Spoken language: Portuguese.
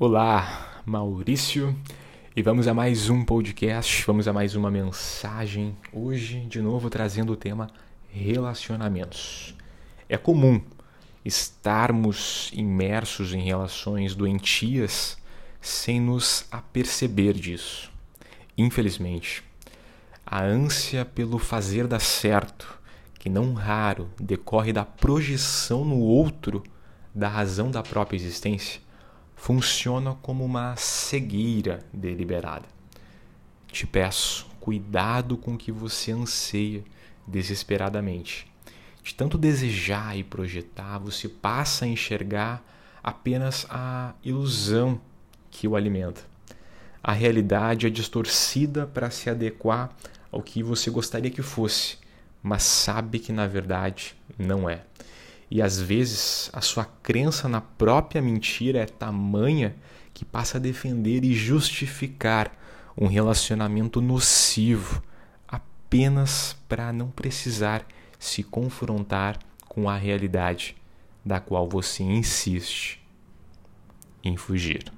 Olá, Maurício, e vamos a mais um podcast, vamos a mais uma mensagem. Hoje, de novo, trazendo o tema relacionamentos. É comum estarmos imersos em relações doentias sem nos aperceber disso. Infelizmente, a ânsia pelo fazer dar certo, que não raro decorre da projeção no outro da razão da própria existência, funciona como uma cegueira deliberada. Te peço, cuidado com o que você anseia desesperadamente. De tanto desejar e projetar, você passa a enxergar apenas a ilusão que o alimenta. A realidade é distorcida para se adequar ao que você gostaria que fosse, mas sabe que na verdade não é. E às vezes a sua crença na própria mentira é tamanha que passa a defender e justificar um relacionamento nocivo apenas para não precisar se confrontar com a realidade da qual você insiste em fugir.